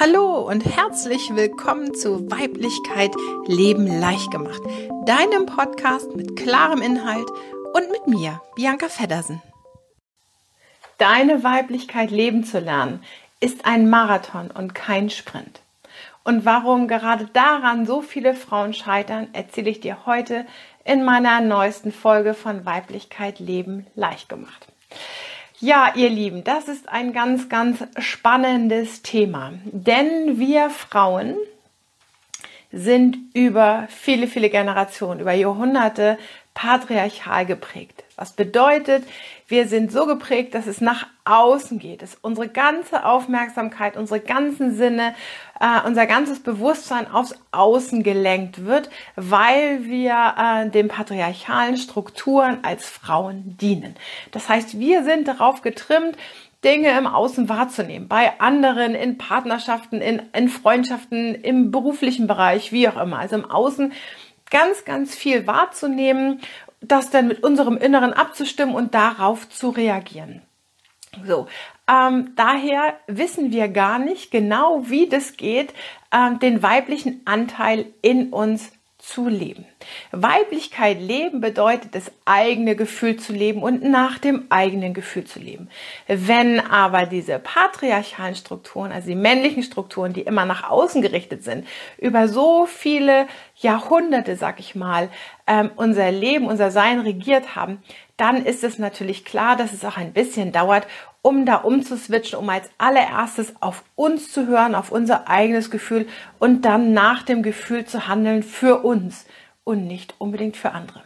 Hallo und herzlich willkommen zu Weiblichkeit Leben leicht gemacht, deinem Podcast mit klarem Inhalt und mit mir, Bianca Feddersen. Deine Weiblichkeit leben zu lernen ist ein Marathon und kein Sprint. Und warum gerade daran so viele Frauen scheitern, erzähle ich dir heute in meiner neuesten Folge von Weiblichkeit Leben leicht gemacht. Ja, ihr Lieben, das ist ein ganz, ganz spannendes Thema, denn wir Frauen sind über viele, viele Generationen, über Jahrhunderte patriarchal geprägt. Was bedeutet, wir sind so geprägt, dass es nach außen geht, dass unsere ganze Aufmerksamkeit, unsere ganzen Sinne, äh, unser ganzes Bewusstsein aufs Außen gelenkt wird, weil wir äh, den patriarchalen Strukturen als Frauen dienen. Das heißt, wir sind darauf getrimmt, Dinge im Außen wahrzunehmen, bei anderen, in Partnerschaften, in, in Freundschaften, im beruflichen Bereich, wie auch immer. Also im Außen ganz, ganz viel wahrzunehmen, das dann mit unserem Inneren abzustimmen und darauf zu reagieren. So, ähm, daher wissen wir gar nicht genau, wie das geht, ähm, den weiblichen Anteil in uns zu leben. Weiblichkeit leben bedeutet, das eigene Gefühl zu leben und nach dem eigenen Gefühl zu leben. Wenn aber diese patriarchalen Strukturen, also die männlichen Strukturen, die immer nach außen gerichtet sind, über so viele Jahrhunderte, sag ich mal, ähm, unser Leben, unser Sein regiert haben, dann ist es natürlich klar, dass es auch ein bisschen dauert, um da umzuswitchen, um als allererstes auf uns zu hören, auf unser eigenes Gefühl und dann nach dem Gefühl zu handeln für uns und nicht unbedingt für andere.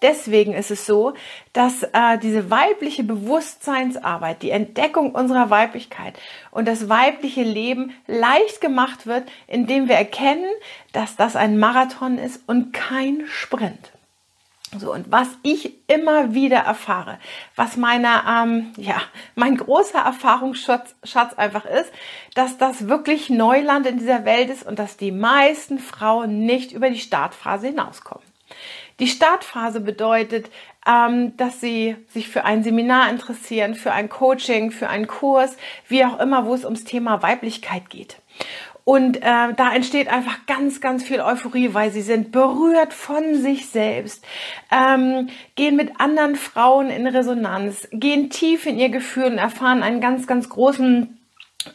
Deswegen ist es so, dass äh, diese weibliche Bewusstseinsarbeit, die Entdeckung unserer Weiblichkeit und das weibliche Leben leicht gemacht wird, indem wir erkennen, dass das ein Marathon ist und kein Sprint. So, und was ich immer wieder erfahre, was meine, ähm, ja, mein großer Erfahrungsschatz Schatz einfach ist, dass das wirklich Neuland in dieser Welt ist und dass die meisten Frauen nicht über die Startphase hinauskommen. Die Startphase bedeutet, ähm, dass sie sich für ein Seminar interessieren, für ein Coaching, für einen Kurs, wie auch immer, wo es ums Thema Weiblichkeit geht. Und äh, da entsteht einfach ganz, ganz viel Euphorie, weil sie sind berührt von sich selbst, ähm, gehen mit anderen Frauen in Resonanz, gehen tief in ihr Gefühl und erfahren einen ganz, ganz großen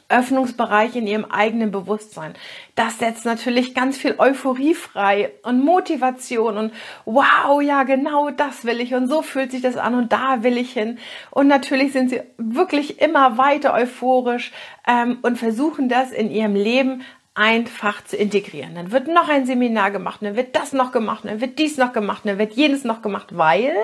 Öffnungsbereich in ihrem eigenen Bewusstsein. Das setzt natürlich ganz viel Euphorie frei und Motivation und wow, ja, genau das will ich und so fühlt sich das an und da will ich hin. Und natürlich sind sie wirklich immer weiter euphorisch ähm, und versuchen das in ihrem Leben einfach zu integrieren. Dann wird noch ein Seminar gemacht, dann wird das noch gemacht, dann wird dies noch gemacht, dann wird jenes noch gemacht, weil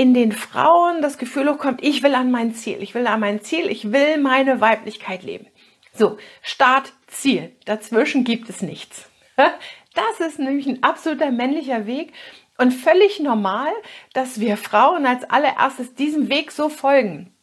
in den Frauen das Gefühl hochkommt, ich will an mein Ziel, ich will an mein Ziel, ich will meine Weiblichkeit leben. So, Start, Ziel. Dazwischen gibt es nichts. Das ist nämlich ein absoluter männlicher Weg und völlig normal, dass wir Frauen als allererstes diesem Weg so folgen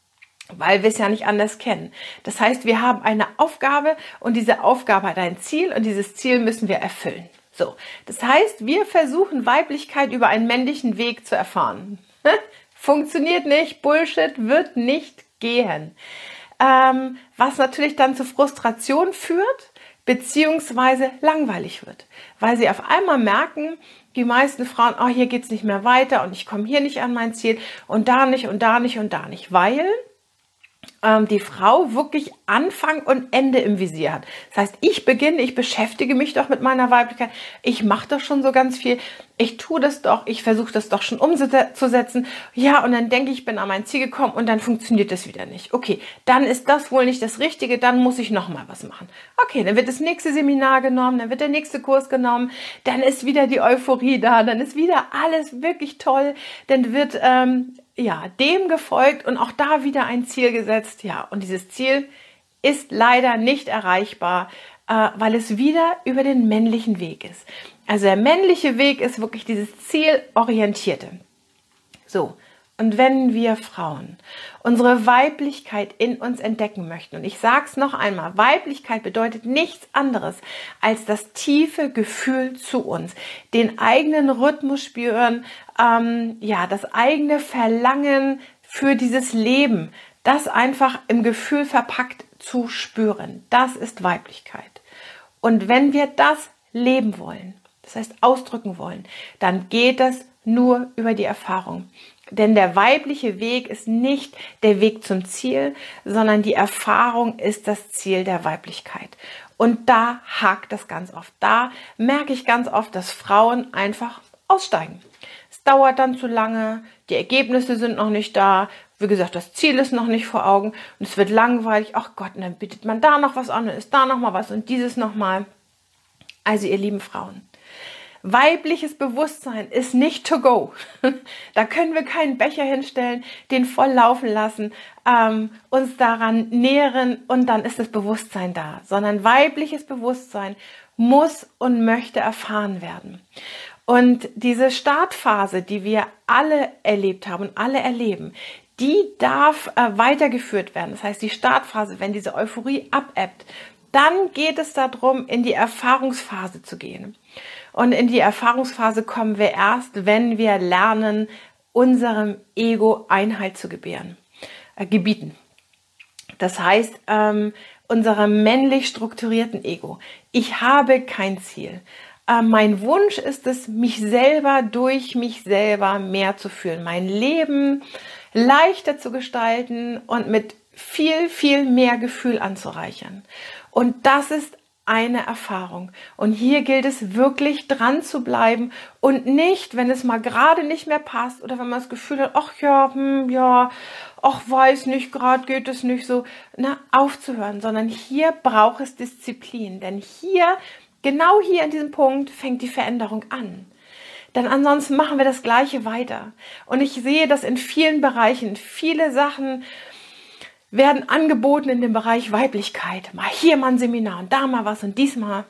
weil wir es ja nicht anders kennen. Das heißt, wir haben eine Aufgabe und diese Aufgabe hat ein Ziel und dieses Ziel müssen wir erfüllen. So, das heißt, wir versuchen Weiblichkeit über einen männlichen Weg zu erfahren. Funktioniert nicht, Bullshit wird nicht gehen. Ähm, was natürlich dann zu Frustration führt, beziehungsweise langweilig wird, weil sie auf einmal merken, die meisten Frauen, oh, hier geht's nicht mehr weiter und ich komme hier nicht an mein Ziel und da nicht und da nicht und da nicht, weil die Frau wirklich Anfang und Ende im Visier hat. Das heißt, ich beginne, ich beschäftige mich doch mit meiner Weiblichkeit, ich mache doch schon so ganz viel, ich tue das doch, ich versuche das doch schon umzusetzen. Ja, und dann denke ich, ich bin an mein Ziel gekommen und dann funktioniert das wieder nicht. Okay, dann ist das wohl nicht das Richtige, dann muss ich noch mal was machen. Okay, dann wird das nächste Seminar genommen, dann wird der nächste Kurs genommen, dann ist wieder die Euphorie da, dann ist wieder alles wirklich toll, dann wird ähm, ja, dem gefolgt und auch da wieder ein Ziel gesetzt. Ja, und dieses Ziel ist leider nicht erreichbar, äh, weil es wieder über den männlichen Weg ist. Also der männliche Weg ist wirklich dieses Zielorientierte. So, und wenn wir Frauen unsere Weiblichkeit in uns entdecken möchten, und ich sage es noch einmal, Weiblichkeit bedeutet nichts anderes als das tiefe Gefühl zu uns, den eigenen Rhythmus spüren, ähm, ja, das eigene Verlangen für dieses Leben, das einfach im Gefühl verpackt zu spüren. Das ist Weiblichkeit. Und wenn wir das leben wollen, das heißt ausdrücken wollen, dann geht das nur über die Erfahrung. Denn der weibliche Weg ist nicht der Weg zum Ziel, sondern die Erfahrung ist das Ziel der Weiblichkeit. Und da hakt das ganz oft. Da merke ich ganz oft, dass Frauen einfach aussteigen. Es dauert dann zu lange, die Ergebnisse sind noch nicht da, wie gesagt, das Ziel ist noch nicht vor Augen und es wird langweilig. Ach Gott, und dann bittet man da noch was an, dann ist da noch mal was und dieses noch mal. Also ihr lieben Frauen, weibliches Bewusstsein ist nicht to go. da können wir keinen Becher hinstellen, den voll laufen lassen, ähm, uns daran nähren und dann ist das Bewusstsein da, sondern weibliches Bewusstsein muss und möchte erfahren werden. Und diese Startphase, die wir alle erlebt haben und alle erleben, die darf äh, weitergeführt werden. Das heißt, die Startphase, wenn diese Euphorie abebbt, dann geht es darum, in die Erfahrungsphase zu gehen. Und in die Erfahrungsphase kommen wir erst, wenn wir lernen, unserem Ego Einhalt zu gebären, äh, gebieten. Das heißt, ähm, unserem männlich strukturierten Ego. Ich habe kein Ziel. Äh, mein Wunsch ist es, mich selber durch mich selber mehr zu fühlen, mein Leben leichter zu gestalten und mit viel, viel mehr Gefühl anzureichern. Und das ist eine Erfahrung. Und hier gilt es wirklich dran zu bleiben und nicht, wenn es mal gerade nicht mehr passt oder wenn man das Gefühl hat, ach ja, hm, ja, ach weiß nicht, gerade geht es nicht so, na, aufzuhören, sondern hier braucht es Disziplin. Denn hier, genau hier an diesem Punkt fängt die Veränderung an. Denn ansonsten machen wir das Gleiche weiter. Und ich sehe das in vielen Bereichen, viele Sachen, werden angeboten in dem Bereich Weiblichkeit. Mal hier mal ein Seminar und da mal was und diesmal.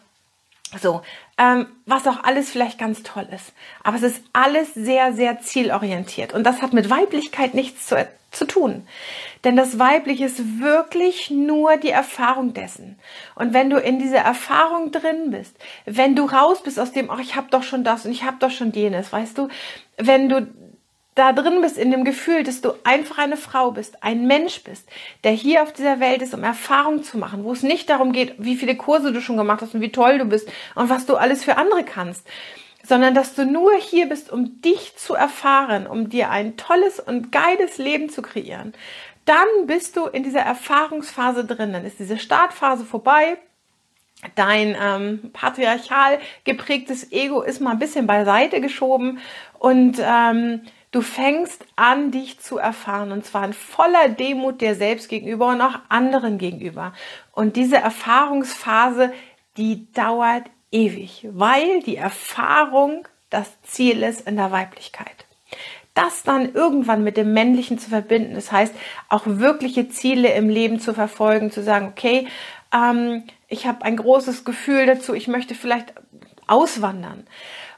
So, ähm, was auch alles vielleicht ganz toll ist. Aber es ist alles sehr, sehr zielorientiert. Und das hat mit Weiblichkeit nichts zu, zu tun. Denn das Weibliche ist wirklich nur die Erfahrung dessen. Und wenn du in dieser Erfahrung drin bist, wenn du raus bist aus dem, ach, ich habe doch schon das und ich habe doch schon jenes, weißt du, wenn du da drin bist in dem Gefühl, dass du einfach eine Frau bist, ein Mensch bist, der hier auf dieser Welt ist, um Erfahrung zu machen, wo es nicht darum geht, wie viele Kurse du schon gemacht hast und wie toll du bist und was du alles für andere kannst, sondern dass du nur hier bist, um dich zu erfahren, um dir ein tolles und geiles Leben zu kreieren. Dann bist du in dieser Erfahrungsphase drin, dann ist diese Startphase vorbei, dein ähm, patriarchal geprägtes Ego ist mal ein bisschen beiseite geschoben und ähm, Du fängst an, dich zu erfahren und zwar in voller Demut dir selbst gegenüber und auch anderen gegenüber. Und diese Erfahrungsphase, die dauert ewig, weil die Erfahrung das Ziel ist in der Weiblichkeit. Das dann irgendwann mit dem Männlichen zu verbinden, das heißt auch wirkliche Ziele im Leben zu verfolgen, zu sagen, okay, ähm, ich habe ein großes Gefühl dazu, ich möchte vielleicht auswandern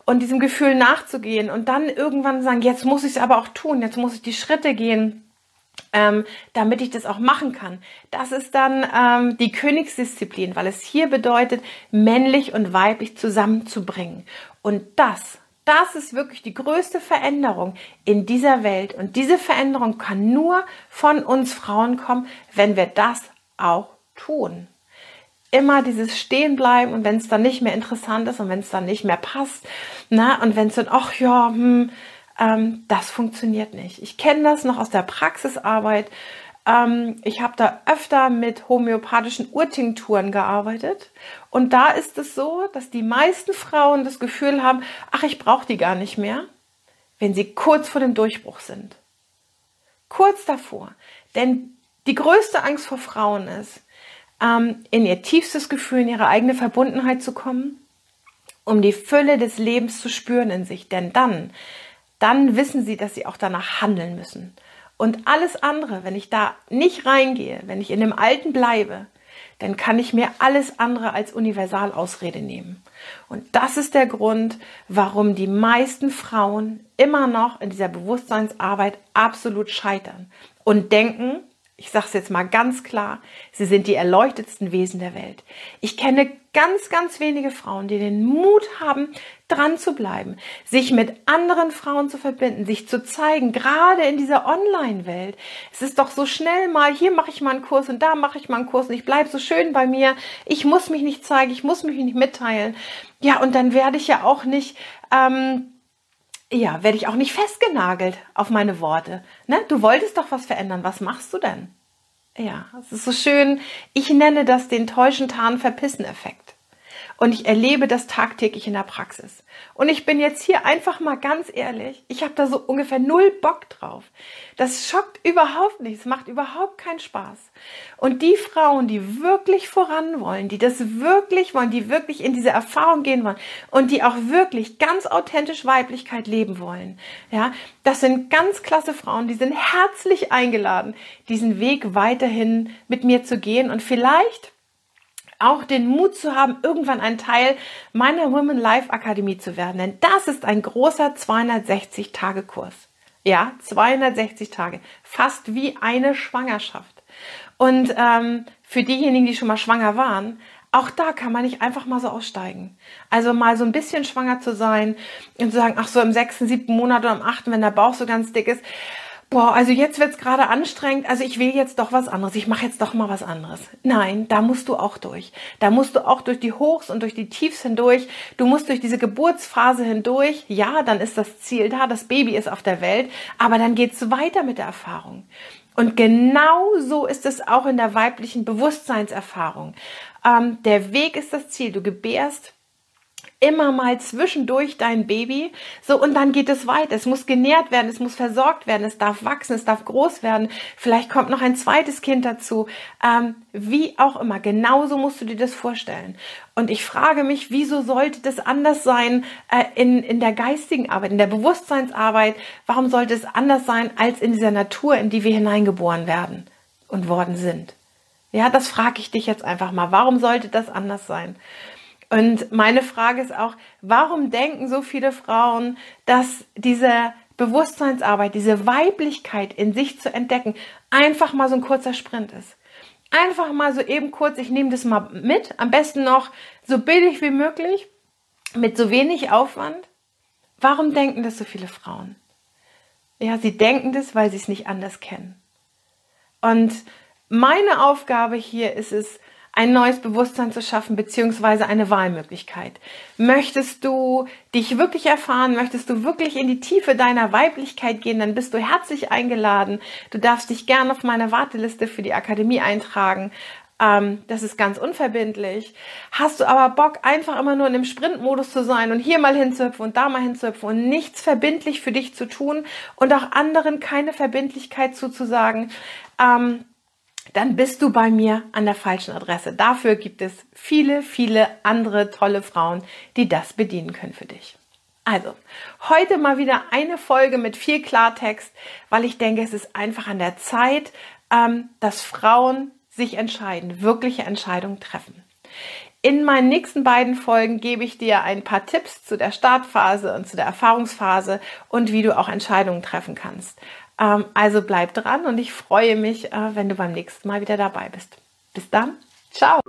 und diesem Gefühl nachzugehen und dann irgendwann sagen, jetzt muss ich es aber auch tun, jetzt muss ich die Schritte gehen, ähm, damit ich das auch machen kann. Das ist dann ähm, die Königsdisziplin, weil es hier bedeutet, männlich und weiblich zusammenzubringen. Und das, das ist wirklich die größte Veränderung in dieser Welt. Und diese Veränderung kann nur von uns Frauen kommen, wenn wir das auch tun immer dieses Stehenbleiben und wenn es dann nicht mehr interessant ist und wenn es dann nicht mehr passt, na, und wenn es dann, ach ja, hm, ähm, das funktioniert nicht. Ich kenne das noch aus der Praxisarbeit. Ähm, ich habe da öfter mit homöopathischen Urtinkturen gearbeitet und da ist es so, dass die meisten Frauen das Gefühl haben, ach, ich brauche die gar nicht mehr, wenn sie kurz vor dem Durchbruch sind. Kurz davor. Denn die größte Angst vor Frauen ist, ähm, in ihr tiefstes Gefühl, in ihre eigene Verbundenheit zu kommen, um die Fülle des Lebens zu spüren in sich. Denn dann, dann wissen sie, dass sie auch danach handeln müssen. Und alles andere, wenn ich da nicht reingehe, wenn ich in dem Alten bleibe, dann kann ich mir alles andere als Universalausrede nehmen. Und das ist der Grund, warum die meisten Frauen immer noch in dieser Bewusstseinsarbeit absolut scheitern und denken, Ich sage es jetzt mal ganz klar, sie sind die erleuchtetsten Wesen der Welt. Ich kenne ganz, ganz wenige Frauen, die den Mut haben, dran zu bleiben, sich mit anderen Frauen zu verbinden, sich zu zeigen, gerade in dieser Online-Welt. Es ist doch so schnell mal, hier mache ich mal einen Kurs und da mache ich mal einen Kurs und ich bleibe so schön bei mir. Ich muss mich nicht zeigen, ich muss mich nicht mitteilen. Ja, und dann werde ich ja auch nicht... Ähm, ja, werde ich auch nicht festgenagelt auf meine Worte. Ne? Du wolltest doch was verändern. Was machst du denn? Ja, es ist so schön. Ich nenne das den täuschen Tarn verpissen Effekt. Und ich erlebe das tagtäglich in der Praxis. Und ich bin jetzt hier einfach mal ganz ehrlich, ich habe da so ungefähr null Bock drauf. Das schockt überhaupt nicht, es macht überhaupt keinen Spaß. Und die Frauen, die wirklich voran wollen, die das wirklich wollen, die wirklich in diese Erfahrung gehen wollen und die auch wirklich ganz authentisch Weiblichkeit leben wollen, ja, das sind ganz klasse Frauen, die sind herzlich eingeladen, diesen Weg weiterhin mit mir zu gehen und vielleicht auch den Mut zu haben, irgendwann ein Teil meiner Women Life Akademie zu werden. Denn das ist ein großer 260-Tage-Kurs. Ja, 260 Tage. Fast wie eine Schwangerschaft. Und ähm, für diejenigen, die schon mal schwanger waren, auch da kann man nicht einfach mal so aussteigen. Also mal so ein bisschen schwanger zu sein und zu sagen, ach so im sechsten, siebten Monat oder im achten, wenn der Bauch so ganz dick ist, boah, also jetzt wird's gerade anstrengend, also ich will jetzt doch was anderes, ich mache jetzt doch mal was anderes. Nein, da musst du auch durch. Da musst du auch durch die Hochs und durch die Tiefs hindurch. Du musst durch diese Geburtsphase hindurch. Ja, dann ist das Ziel da, das Baby ist auf der Welt, aber dann geht's weiter mit der Erfahrung. Und genau so ist es auch in der weiblichen Bewusstseinserfahrung. Ähm, der Weg ist das Ziel. Du gebärst immer mal zwischendurch dein Baby. So, und dann geht es weiter. Es muss genährt werden, es muss versorgt werden, es darf wachsen, es darf groß werden. Vielleicht kommt noch ein zweites Kind dazu. Ähm, wie auch immer. Genauso musst du dir das vorstellen. Und ich frage mich, wieso sollte das anders sein äh, in, in der geistigen Arbeit, in der Bewusstseinsarbeit? Warum sollte es anders sein als in dieser Natur, in die wir hineingeboren werden und worden sind? Ja, das frage ich dich jetzt einfach mal. Warum sollte das anders sein? Und meine Frage ist auch, warum denken so viele Frauen, dass diese Bewusstseinsarbeit, diese Weiblichkeit in sich zu entdecken, einfach mal so ein kurzer Sprint ist? Einfach mal so eben kurz, ich nehme das mal mit, am besten noch so billig wie möglich, mit so wenig Aufwand. Warum denken das so viele Frauen? Ja, sie denken das, weil sie es nicht anders kennen. Und meine Aufgabe hier ist es, ein neues Bewusstsein zu schaffen, beziehungsweise eine Wahlmöglichkeit. Möchtest du dich wirklich erfahren, möchtest du wirklich in die Tiefe deiner Weiblichkeit gehen, dann bist du herzlich eingeladen. Du darfst dich gerne auf meine Warteliste für die Akademie eintragen. Ähm, das ist ganz unverbindlich. Hast du aber Bock, einfach immer nur in dem Sprintmodus zu sein und hier mal hinzuhüpfen und da mal hinzuhüpfen und nichts verbindlich für dich zu tun und auch anderen keine Verbindlichkeit zuzusagen, ähm, dann bist du bei mir an der falschen Adresse. Dafür gibt es viele, viele andere tolle Frauen, die das bedienen können für dich. Also, heute mal wieder eine Folge mit viel Klartext, weil ich denke, es ist einfach an der Zeit, ähm, dass Frauen sich entscheiden, wirkliche Entscheidungen treffen. In meinen nächsten beiden Folgen gebe ich dir ein paar Tipps zu der Startphase und zu der Erfahrungsphase und wie du auch Entscheidungen treffen kannst. Ähm, also bleib dran und ich freue mich, äh, wenn du beim nächsten Mal wieder dabei bist. Bis dann. Ciao.